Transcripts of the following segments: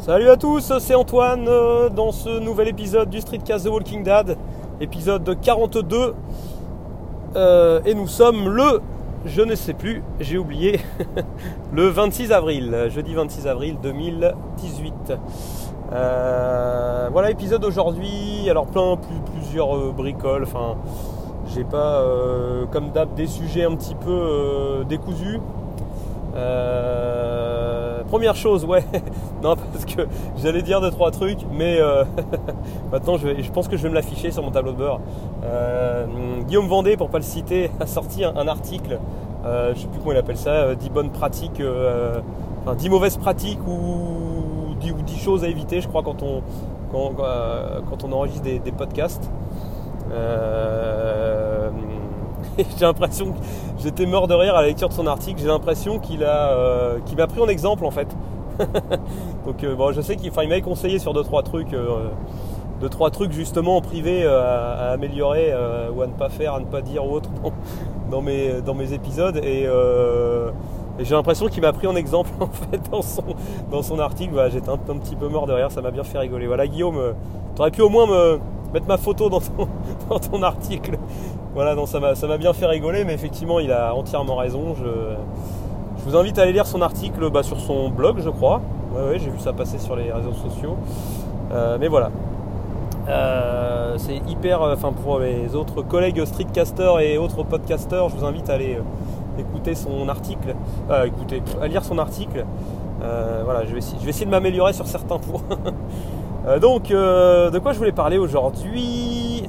Salut à tous, c'est Antoine euh, dans ce nouvel épisode du Streetcast The Walking Dead, épisode 42. Euh, et nous sommes le, je ne sais plus, j'ai oublié, le 26 avril, jeudi 26 avril 2018. Euh, voilà, épisode aujourd'hui, alors plein, plusieurs bricoles, enfin, j'ai pas, comme d'hab, des sujets un petit peu décousus. Première chose, ouais, non, parce que j'allais dire deux trois trucs, mais euh, maintenant je, pense que je vais me l'afficher sur mon tableau de. Euh, Guillaume Vendée, pour pas le citer, a sorti un, article, euh, je sais plus comment il appelle ça, 10 bonnes pratiques, enfin 10 mauvaises pratiques ou 10, 10, choses à éviter, je crois, quand on, quand, on enregistre des podcasts. J'ai l'impression que j'étais mort de rire à la lecture de son article. J'ai l'impression qu'il a, qu'il m'a pris en exemple en fait. Donc euh, bon, je sais qu'il m'avait conseillé sur 2-3 trucs, euh, deux, trois trucs justement en privé euh, à, améliorer ou à ne pas faire, à ne pas dire ou autre dans, mes, dans mes épisodes. Et, j'ai l'impression qu'il m'a pris en exemple en fait dans son, dans son article. J'étais un, petit peu mort derrière, ça m'a bien fait rigoler. Voilà Guillaume, tu aurais pu au moins me mettre ma photo dans ton, dans ton article. Voilà, donc ça m'a bien fait rigoler, mais effectivement il a entièrement raison. Je, vous invite à aller lire son article bah, sur son blog, je crois. Ouais, j'ai vu ça passer sur les réseaux sociaux. Euh, mais voilà. Euh, c'est hyper. Euh, enfin, pour les autres collègues streetcasters et autres podcasters, je vous invite à aller écouter son article. écouter, à lire son article. voilà, je vais essayer de m'améliorer sur certains points. donc, de quoi je voulais parler aujourd'hui?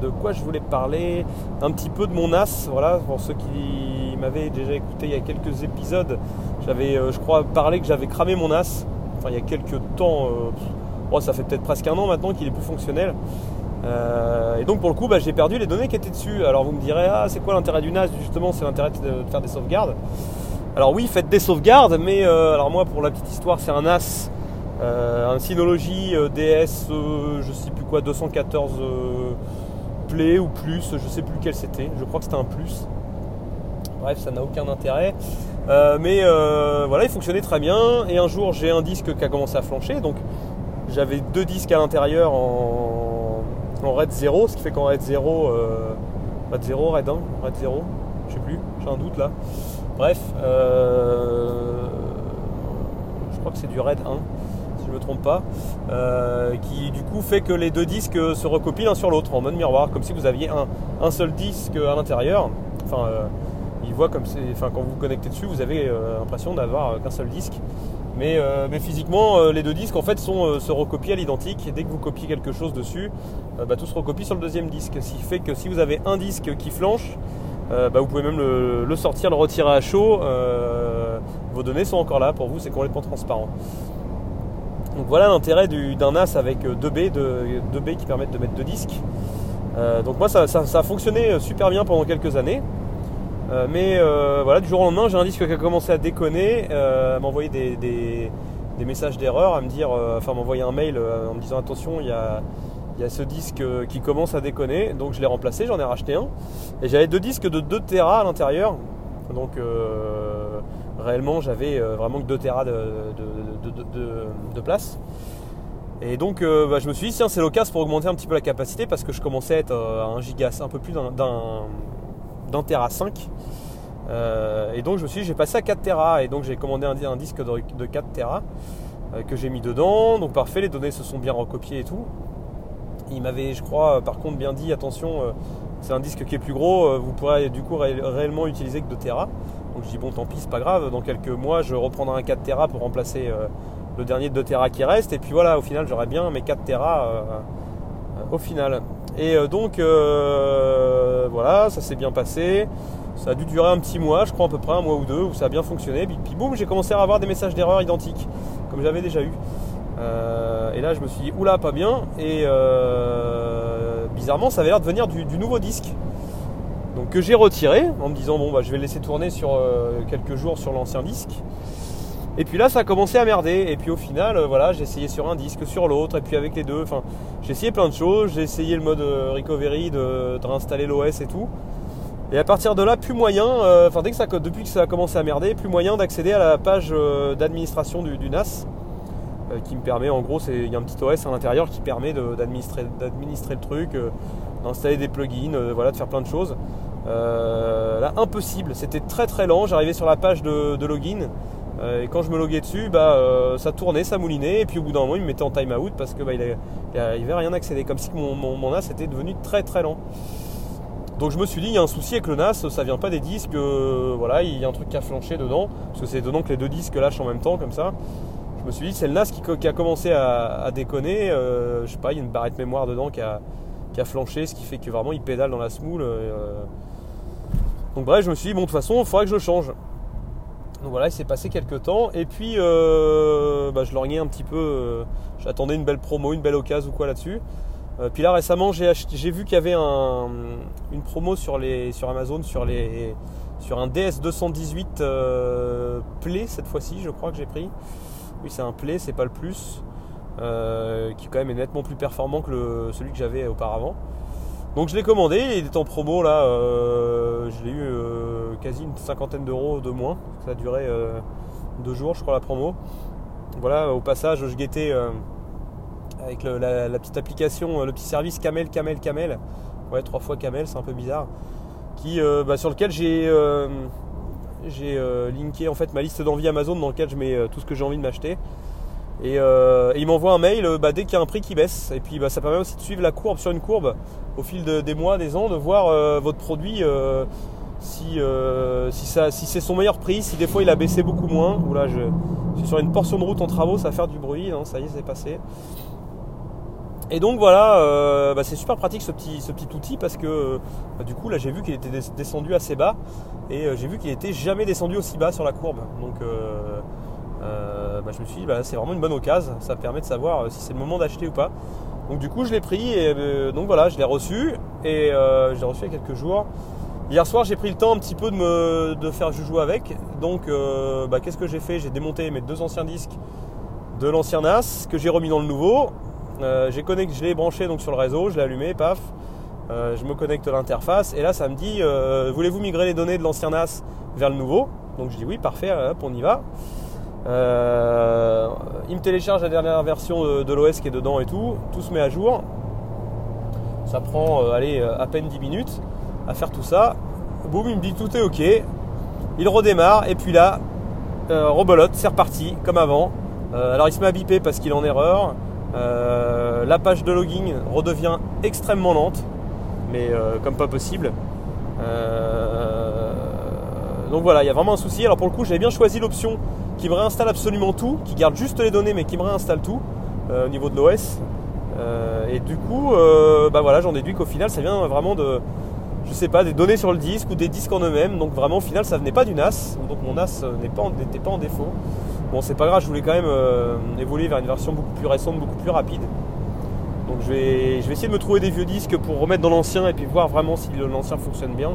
De quoi je voulais parler Un petit peu de mon as, voilà, pour ceux qui m'avait déjà écouté il y a quelques épisodes, j'avais, euh, je crois, parlé que j'avais cramé mon as. Enfin, il y a quelques temps, euh, ça fait peut-être presque un an maintenant qu'il est plus fonctionnel. Euh, et donc pour le coup, bah, j'ai perdu les données qui étaient dessus. Alors vous me direz, ah, c'est quoi l'intérêt du NAS Justement, c'est l'intérêt de faire des sauvegardes. Alors oui, faites des sauvegardes, mais alors moi, pour la petite histoire, c'est un NAS, un Synology DS, je sais plus quoi, 214 Ou plus, je sais plus lequel c'était. Je crois que c'était un plus. Bref, ça n'a aucun intérêt. Euh, mais euh, voilà, il fonctionnait très bien. Et un jour, j'ai un disque qui a commencé à flancher. Donc, j'avais deux disques à l'intérieur en, RAID 0. Ce qui fait qu'en RAID 0, euh, RAID 0, RAID 1, RAID 0, je sais plus, j'ai un doute là. Bref, je crois que c'est du RAID 1 si je ne me trompe pas, qui du coup fait que les deux disques se recopient l'un sur l'autre en mode miroir, comme si vous aviez un, seul disque à l'intérieur. Enfin, il voit comme c'est. Enfin, quand vous vous connectez dessus, vous avez euh, l'impression d'avoir euh, qu'un seul disque. Mais, euh, physiquement, les deux disques en fait sont, se recopient à l'identique. Dès que vous copiez quelque chose dessus, bah, tout se recopie sur le deuxième disque. Ce qui fait que si vous avez un disque qui flanche, bah, vous pouvez même le, sortir, le retirer à chaud. vos données sont encore là pour vous, c'est complètement transparent. Donc voilà l'intérêt d'un NAS avec deux B, deux, B qui permettent de mettre deux disques. donc moi ça, a fonctionné super bien pendant quelques années. Euh, mais euh, voilà, du jour au lendemain, j'ai un disque qui a commencé à déconner, euh, à m'envoyer des, messages d'erreur, à me dire, enfin m'envoyer un mail en me disant attention, il y a, ce disque qui commence à déconner. Donc je l'ai remplacé, j'en ai racheté un. Et j'avais deux disques de 2 Tera à l'intérieur. Donc réellement, j'avais vraiment que 2 Tera de, place. Et donc bah, je me suis dit, tiens, c'est l'occasion pour augmenter un petit peu la capacité parce que je commençais à être à 1 giga, un peu plus d'un Tera 5. Euh, et donc je me suis dit, j'ai passé à 4 Tera. Et donc j'ai commandé un, disque de, 4 Tera euh, que j'ai mis dedans. Donc parfait, les données se sont bien recopiées et tout. Il m'avait, je crois, par contre bien dit, attention, euh, c'est un disque qui est plus gros, vous pourrez du coup réellement utiliser que 2 Tera. Donc je dis, bon, tant pis, c'est pas grave. Dans quelques mois, je reprendrai un 4 Tera pour remplacer le dernier de 2 Tera qui reste. Et puis voilà, au final, j'aurai bien mes 4 Tera au final. Et euh, donc euh, voilà, ça s'est bien passé. Ça a dû durer un petit mois, je crois à peu près un mois ou deux, où ça a bien fonctionné. Puis, puis boum, j'ai commencé à avoir des messages d'erreur identiques, comme j'avais déjà eu. Euh, et là, je me suis dit, oula, pas bien. Et bizarrement, ça avait l'air de venir du, nouveau disque. Que j'ai retiré en me disant, bon, bah, je vais laisser tourner sur quelques jours sur l'ancien disque. Et puis là, ça a commencé à merder. Et puis au final, euh, voilà, j'ai essayé sur un disque, sur l'autre, et puis avec les deux. Enfin, j'ai essayé plein de choses. J'ai essayé le mode euh, recovery de, réinstaller l'OS et tout. Et à partir de là, plus moyen, euh, enfin dès que ça, depuis que ça a commencé à merder, plus moyen d'accéder à la page euh, d'administration du, NAS, euh, qui me permet, en gros, il y a un petit OS à l'intérieur qui permet d'administrer le truc, d'installer des plugins, voilà, de faire plein de choses. Là, impossible, c'était très très lent. J'arrivais sur la page de, login. et quand je me loguais dessus, bah, ça tournait, ça moulinait, et puis au bout d'un moment, il me mettait en timeout parce que bah, il rien accédé, comme si mon, mon NAS était devenu très très lent. Donc je me suis dit, il y a un souci avec le NAS, ça vient pas des disques, euh, voilà, il y a un truc qui a flanché dedans, parce que c'est dedans que les deux disques lâchent en même temps, comme ça. Je me suis dit, c'est le NAS qui, a commencé à, déconner, euh, je sais pas, il y a une barrette mémoire dedans qui a, qui a flanché, ce qui fait que vraiment il pédale dans la smoule. Euh. Donc bref, je me suis dit, bon, de toute façon, il faudrait que je le change. Donc voilà, il s'est passé quelques temps, et puis bah, je lorgnais un petit peu, j'attendais une belle promo, une belle occasion ou quoi là-dessus. Euh, puis là récemment j'ai vu qu'il y avait une promo sur, les, sur Amazon sur, un DS218 euh, Play cette fois-ci je crois que j'ai pris. Oui c'est un Play, c'est pas le plus. Euh, qui quand même est nettement plus performant que celui que j'avais auparavant. Donc je l'ai commandé, il est en promo là, je l'ai eu quasi une cinquantaine d'euros de moins. Ça a duré deux jours je crois la promo. Voilà, au passage je guettais avec la, petite application, euh, le petit service Camel, Camel, Camel. Ouais, trois fois Camel, c'est un peu bizarre. Qui, euh, bah, sur lequel j'ai euh, j'ai linké en fait ma liste d'envie Amazon dans lequel je mets tout ce que j'ai envie de m'acheter. Et, il m'envoie un mail bah, dès qu'il y a un prix qui baisse. Et puis bah, ça permet aussi de suivre la courbe sur une courbe au fil des mois, des ans, de voir votre produit si, c'est son meilleur prix, si des fois il a baissé beaucoup moins. Là, je, suis sur une portion de route en travaux, ça va faire du bruit, ça y est, c'est passé. Et donc voilà, euh, bah, c'est super pratique ce petit, outil parce que du coup là j'ai vu qu'il était descendu assez bas et euh, j'ai vu qu'il était jamais descendu aussi bas sur la courbe. Donc euh, bah, je me suis dit c'est vraiment une bonne occasion, ça permet de savoir si c'est le moment d'acheter ou pas. Donc du coup je l'ai pris et donc voilà je l'ai reçu et je l'ai reçu il y a quelques jours. Hier soir j'ai pris le temps un petit peu de me de faire joujou avec. Donc qu'est-ce que j'ai fait? J'ai démonté mes deux anciens disques de l'ancien NAS que j'ai remis dans le nouveau euh, j'ai connecté, je l'ai branché donc sur le réseau, je l'ai allumé, paf. Euh, je me connecte à l'interface et là ça me dit euh, voulez-vous migrer les données de l'ancien NAS vers le nouveau? Donc je dis oui, parfait, hop, on y va. Il me télécharge la dernière version de, l'OS qui est dedans et tout, tout se met à jour. Ça prend allez, à peine 10 minutes à faire tout ça. Boum, il me dit tout est ok. Il redémarre et puis là, rebolote, c'est reparti comme avant. alors il se met à biper parce qu'il est en erreur. Euh, la page de login redevient extrêmement lente, mais euh, comme pas possible. Euh, donc voilà, il y a vraiment un souci. Alors pour le coup, j'avais bien choisi l'option qui me réinstalle absolument tout, qui garde juste les données, mais qui me réinstalle tout au niveau de l'OS. et du coup, bah voilà, j'en déduis qu'au final, ça vient vraiment de, je sais pas, des données sur le disque ou des disques en eux-mêmes. Donc vraiment, au final, ça venait pas du NAS. Donc mon NAS n'était pas en défaut. Bon, c'est pas grave, je voulais quand même euh, évoluer vers une version beaucoup plus récente, beaucoup plus rapide. Donc je vais, je vais essayer de me trouver des vieux disques pour remettre dans l'ancien et puis voir vraiment si l'ancien fonctionne bien.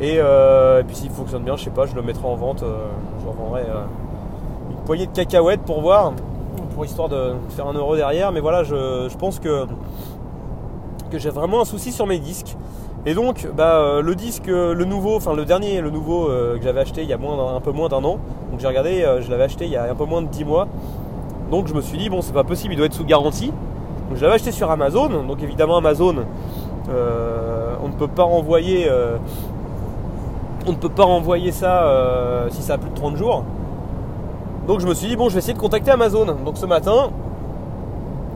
Euh, et, puis s'il fonctionne bien, je sais pas, je le mettrai en vente. Euh, poignée de cacahuètes pour voir, pour histoire de faire un euro derrière. Mais voilà, je, pense que, que j'ai vraiment un souci sur mes disques. Et donc, bah, euh, le disque, euh, le nouveau, enfin le dernier, le nouveau euh, que j'avais acheté il y a un peu moins d'un an. Donc j'ai regardé, je l'avais acheté il y a un peu moins de 10 mois. Donc je me suis dit, bon, c'est pas possible, il doit être sous garantie. Donc je l'avais acheté sur Amazon. Donc évidemment, Amazon, on ne peut pas renvoyer, on ne peut pas renvoyer ça si ça a plus de 30 jours. Donc je me suis dit, bon, je vais essayer de contacter Amazon. Donc ce matin,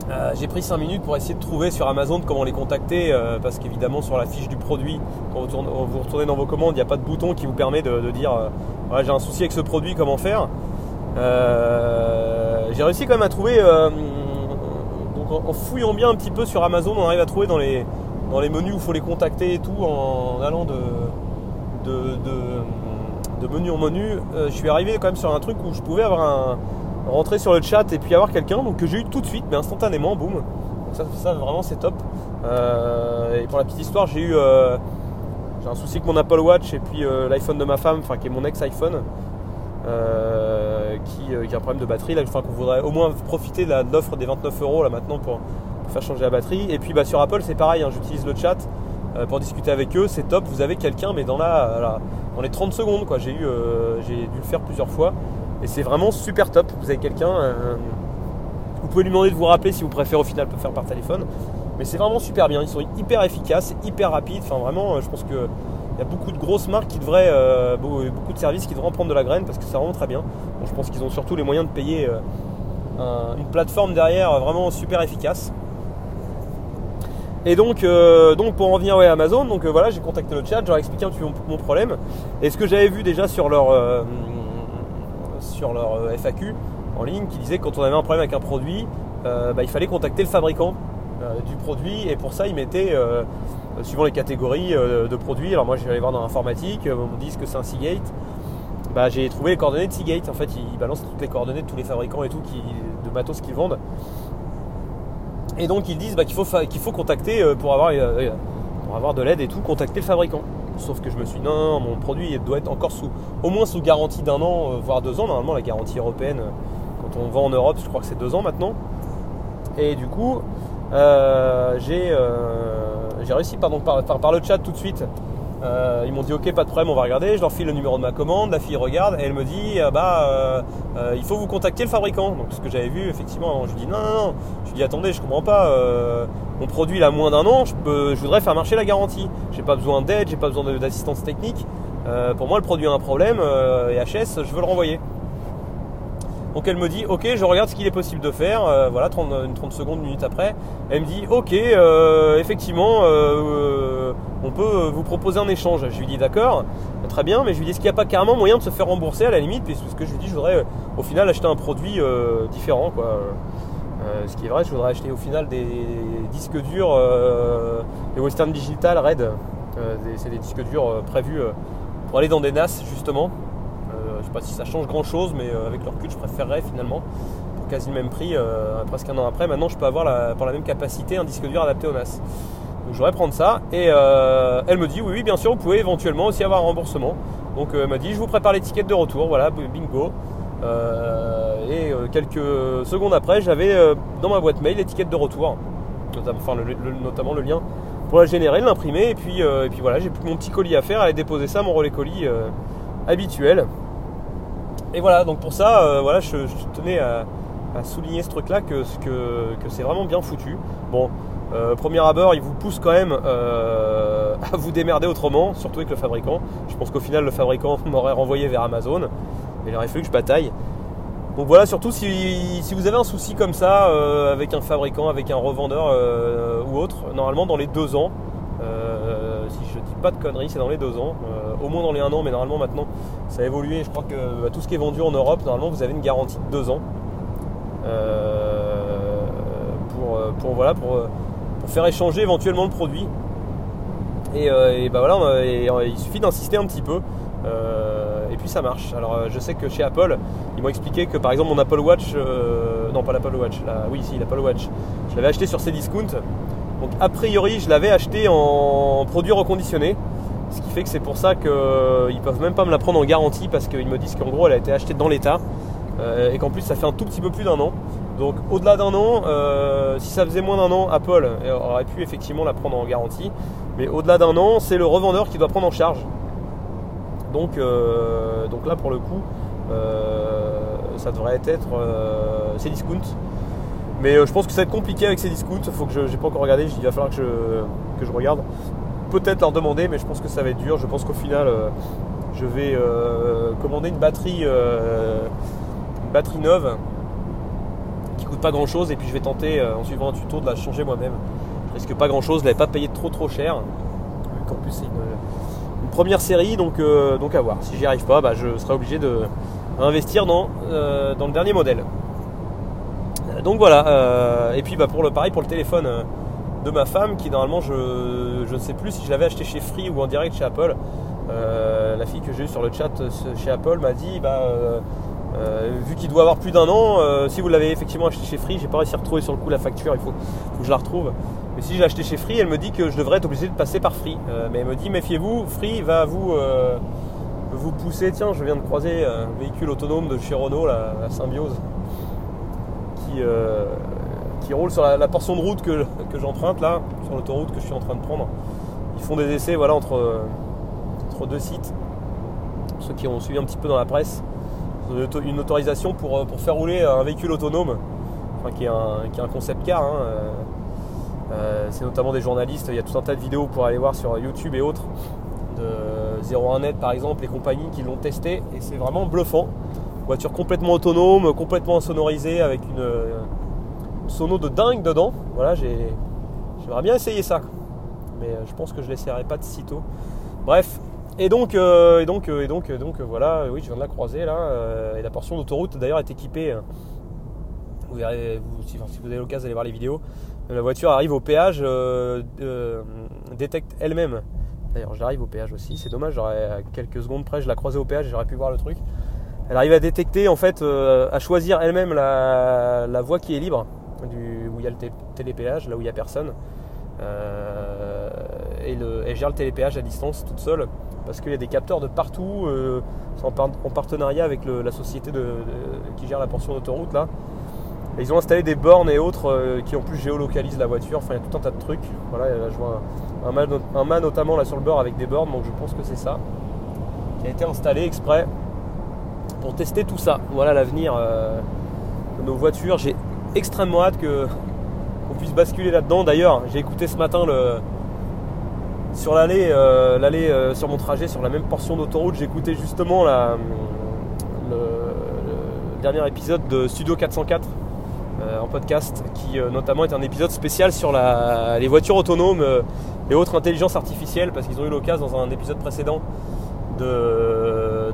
euh, j'ai pris 5 minutes pour essayer de trouver sur Amazon comment les contacter euh, parce qu'évidemment sur la fiche du produit, quand vous, retournez dans vos commandes, il n'y a pas de bouton qui vous permet de, dire euh, j'ai un souci avec ce produit, comment faire. j'ai réussi quand même à trouver, donc en, fouillant bien un petit peu sur Amazon, on arrive à trouver dans les, menus où il faut les contacter et tout en allant de menu en menu. je suis arrivé quand même sur un truc où je pouvais avoir un rentrer sur le chat et puis avoir quelqu'un donc que j'ai eu tout de suite mais instantanément boum donc ça, ça vraiment c'est top euh, et pour la petite histoire j'ai eu euh, j'ai un souci avec mon Apple Watch et puis euh, l'iPhone de ma femme enfin qui est mon ex iPhone qui, qui, a un problème de batterie là enfin qu'on voudrait au moins profiter de l'offre des 29 euros là maintenant pour, faire changer la batterie et puis bah, sur Apple c'est pareil hein, j'utilise le chat pour discuter avec eux, c'est top. Vous avez quelqu'un, mais dans, la, dans les 30 secondes, quoi. J'ai, eu, j'ai dû le faire plusieurs fois. Et c'est vraiment super top. Vous avez quelqu'un. vous pouvez lui demander de vous rappeler si vous préférez au final le faire par téléphone. Mais c'est vraiment super bien. Ils sont hyper efficaces, hyper rapides. Enfin, vraiment, je pense que il y a beaucoup de grosses marques qui devraient, euh, beaucoup de services qui devraient en prendre de la graine parce que c'est vraiment très bien. je pense qu'ils ont surtout les moyens de payer euh, une plateforme derrière vraiment super efficace. Et donc, euh, donc pour en venir à Amazon, donc voilà, j'ai contacté le chat, j'ai expliqué un petit peu mon, problème. Et ce que j'avais vu déjà sur leur, sur leur FAQ en ligne, qui disait que quand on avait un problème avec un produit, bah, il fallait contacter le fabricant du produit. Et pour ça, ils mettaient euh, suivant les catégories euh, de produits. Alors moi je aller voir dans l'informatique, euh, on dit que c'est un Seagate. Bah, j'ai trouvé les coordonnées de Seagate. En fait, ils balancent toutes les coordonnées de tous les fabricants et tout qui, de matos qu'ils vendent. Et donc ils disent bah, qu'il faut, faut contacter pour avoir, pour avoir de l'aide et tout, contacter le fabricant. Sauf que je me suis dit non, mon produit doit être encore sous, au moins sous garantie d'un an, voire deux ans. Normalement, la garantie européenne, quand on vend en Europe, je crois que c'est deux ans maintenant. Et du coup, j'ai réussi par, par, le chat tout de suite. Euh, ils m'ont dit ok pas de problème on va regarder, je leur file le numéro de ma commande, la fille regarde et elle me dit ah bah euh, il faut vous contacter le fabricant. Donc ce que j'avais vu effectivement, je lui dis non non non, je lui dis attendez je comprends pas, mon produit il a moins d'un an, je, je, voudrais faire marcher la garantie. J'ai pas besoin d'aide, j'ai pas besoin d'assistance technique. pour moi le produit a un problème et HS je veux le renvoyer. Donc elle me dit ok je regarde ce qu'il est possible de faire, euh, voilà 30, une 30 secondes, une minute après, elle me dit ok euh, effectivement euh, on peut vous proposer un échange. Je lui dis d'accord, très bien, mais je lui dis est-ce qu'il n'y a pas carrément moyen de se faire rembourser à la limite, puisque je lui dis je voudrais au final acheter un produit différent ce qui est vrai, je voudrais acheter au final des disques durs, les Western Digital Red. c'est des disques durs prévus pour aller dans des NAS justement. Je sais pas si ça change grand chose, mais euh, avec le recul, je préférerais finalement, pour quasi le même prix, euh, presque un an après, maintenant je peux avoir la, pour la même capacité un disque dur adapté au NAS. Donc je voudrais prendre ça. Et euh, elle me dit oui, oui, bien sûr, vous pouvez éventuellement aussi avoir un remboursement. Donc elle m'a dit je vous prépare l'étiquette de retour, voilà, bingo. et quelques secondes après, j'avais dans ma boîte mail l'étiquette de retour, enfin notamment le lien pour la générer, l'imprimer, et puis, et puis voilà, j'ai plus mon petit colis à faire, aller déposer ça, mon relais colis habituel. Et voilà, donc pour ça, euh, voilà, je, tenais à, souligner ce truc-là que, que, c'est vraiment bien foutu. Bon, euh, premier abord, il vous pousse quand même euh, à vous démerder autrement, surtout avec le fabricant. Je pense qu'au final, le fabricant m'aurait renvoyé vers Amazon. Et il aurait fallu que je bataille. Donc voilà, surtout si, vous avez un souci comme ça avec un fabricant, avec un revendeur ou autre, normalement dans les deux ans, si pas de conneries, c'est dans les deux ans au moins dans les un an, mais normalement maintenant ça a évolué. Je crois que bah, tout ce qui est vendu en Europe, normalement vous avez une garantie de deux ans. Euh, pour, euh, pour, voilà, pour, euh, faire échanger éventuellement le produit. Et, bah voilà, il suffit d'insister un petit peu. et puis ça marche. Alors je sais que chez Apple, ils m'ont expliqué que par exemple mon Apple Watch, non pas l'Apple Watch, oui si l'Apple Watch, je l'avais acheté sur Cdiscount. Donc a priori je l'avais acheté en produit reconditionné. Ce qui fait que c'est pour ça qu'ils ne peuvent même pas me la prendre en garantie parce qu'ils me disent qu'en gros elle a été achetée dans l'état euh, et qu'en plus ça fait un tout petit peu plus d'un an. Donc au-delà d'un an, euh, si ça faisait moins d'un an, Apple aurait pu effectivement la prendre en garantie. Mais au-delà d'un an, c'est le revendeur qui doit prendre en charge. Donc, euh, donc là pour le coup, ça devrait être ces discounts. Mais je pense que ça va être compliqué avec ces discounts. Faut que je n'ai pas encore regardé. Il va falloir que je, que je regarde peut-être leur demander, mais je pense que ça va être dur. Je pense qu'au final, euh, je vais euh, commander une batterie, euh, une batterie neuve qui coûte pas grand chose, et puis je vais tenter en suivant un tuto de la changer moi-même. Je risque pas grand chose, je l'avais pas payé trop trop cher. En plus, c'est une, première série, donc, donc à voir. Si j'y arrive pas, bah, je serai obligé de investir dans, dans le dernier modèle. Donc voilà, et puis bah, pour le pareil pour le téléphone de ma femme qui normalement je, ne sais plus si je l'avais acheté chez Free ou en direct chez Apple. Euh, la fille que j'ai eue sur le chat euh, chez Apple m'a dit bah, euh, vu qu'il doit avoir plus d'un an, si vous l'avez effectivement acheté chez Free, j'ai pas réussi à retrouver sur le coup la facture, il faut, que je la retrouve. Mais si j'ai acheté chez Free, elle me dit que je devrais être obligé de passer par Free. mais elle me dit méfiez-vous, Free va vous, vous pousser. Tiens, je viens de croiser un véhicule autonome de chez Renault, la Symbiose, qui, qui roule sur la, portion de route que, j'emprunte là, sur l'autoroute que je suis en train de prendre. ils font des essais voilà, entre, entre deux sites. Ceux qui ont suivi un petit peu dans la presse, une autorisation pour, pour faire rouler un véhicule autonome, qui, est un, qui, est un, concept car. Hein, c'est notamment des journalistes, il y a tout un tas de vidéos pour aller voir sur YouTube et autres, de 01net par exemple, les compagnies qui l'ont testé, et c'est vraiment bluffant. Voiture complètement autonome, complètement sonorisée avec une, sono de dingue dedans. Voilà, j'aimerais bien essayer ça. Mais euh, je pense que je ne l'essayerai pas de sitôt. Bref, et donc, euh, et donc, euh, et donc, donc voilà, oui, je viens de la croiser là. et la portion d'autoroute d'ailleurs est équipée. vous verrez, si, vous avez l'occasion d'aller voir les vidéos, la voiture arrive au péage, détecte elle-même. D'ailleurs, j'arrive au péage aussi. C'est dommage, j'aurais quelques secondes près, je la croisais au péage, j'aurais pu voir le truc elle arrive à détecter, en fait, euh, à choisir elle-même la, voie qui est libre, où il y a le télépéage, là où il n'y a personne. Euh, et elle gère le télépéage à distance toute seule, parce qu'il y a des capteurs de partout, euh, en, partenariat avec la société qui gère la portion d'autoroute là. ils ont installé des bornes et autres qui en plus géolocalisent la voiture. Enfin, il y a tout un tas de trucs. Voilà, je vois un, mât, notamment là sur le bord avec des bornes, donc je pense que c'est ça qui a été installé exprès pour tester tout ça. Voilà l'avenir euh, de nos voitures. J'ai extrêmement hâte que qu'on puisse basculer là-dedans. D'ailleurs, j'ai écouté ce matin sur l'allée, euh, euh, sur mon trajet sur la même portion d'autoroute, j'ai écouté justement le, dernier épisode de Studio 404 en podcast, qui notamment est un épisode spécial sur les voitures autonomes et autres intelligences artificielles, parce qu'ils ont eu l'occasion dans un épisode précédent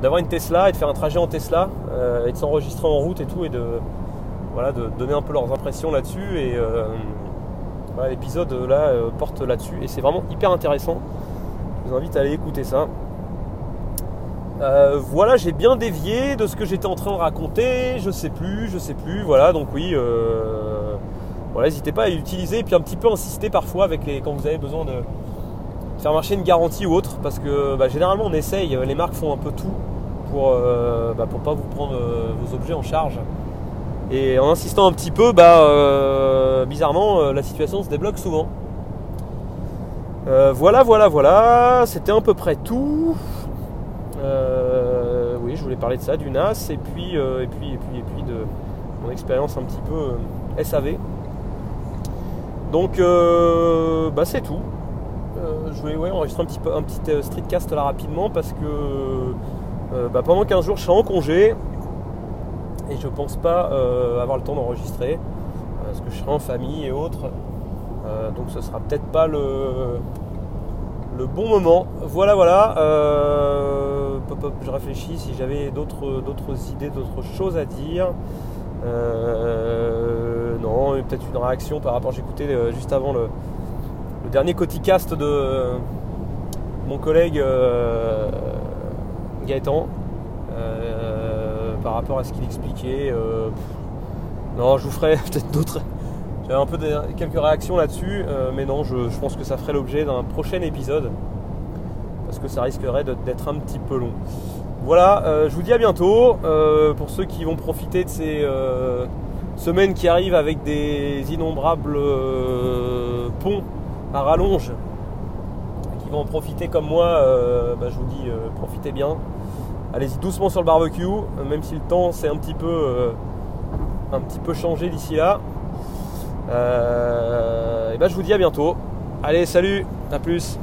d'avoir une Tesla et de faire un trajet en Tesla euh, et de s'enregistrer en route et tout et de, voilà, de donner un peu leurs impressions là-dessus. Et euh, l'épisode là euh, porte là-dessus et c'est vraiment hyper intéressant. Je vous invite à aller écouter ça. voilà, j'ai bien dévié de ce que j'étais en train de raconter. Je sais plus, je sais plus. Voilà, donc oui. voilà, n'hésitez pas à l'utiliser et puis un petit peu insister parfois avec les quand vous avez besoin de faire marcher une garantie ou autre parce que bah, généralement on essaye, les marques font un peu tout pour euh, bah, pas vous prendre euh, vos objets en charge. Et en insistant un petit peu, bah, euh, bizarrement la situation se débloque souvent. voilà, voilà, voilà, c'était à peu près tout. oui, je voulais parler de ça, du NAS, et puis, et puis, et puis, et puis de mon expérience un petit peu SAV. Donc, bah, c'est tout. Euh, je voulais enregistrer un petit, un petit euh, streetcast là rapidement parce que euh, bah, pendant 15 jours je serai en congé et je pense pas avoir le temps d'enregistrer parce que je serai en famille et autres. donc ce sera peut-être pas le, le bon moment. Voilà, voilà. je réfléchis si j'avais d'autres idées, d'autres choses à dire. non, peut-être une réaction par rapport. J'écoutais juste avant le, le dernier coticast de mon collègue euh, Gaëtan euh, par rapport à ce qu'il expliquait. Euh, non, je vous ferai peut-être d'autres. J'avais un peu quelques réactions là-dessus, mais non, je, pense que ça ferait l'objet d'un prochain épisode parce que ça risquerait d'être un petit peu long. Voilà, je vous dis à bientôt. pour ceux qui vont profiter de ces semaines qui arrivent avec des innombrables ponts à rallonge qui vont en profiter comme moi, euh, bah, je vous dis euh, profitez bien. Allez-y doucement sur le barbecue, même si le temps s'est un petit peu euh, un petit peu changé d'ici là. et bah, je vous dis à bientôt. Allez, salut, à plus.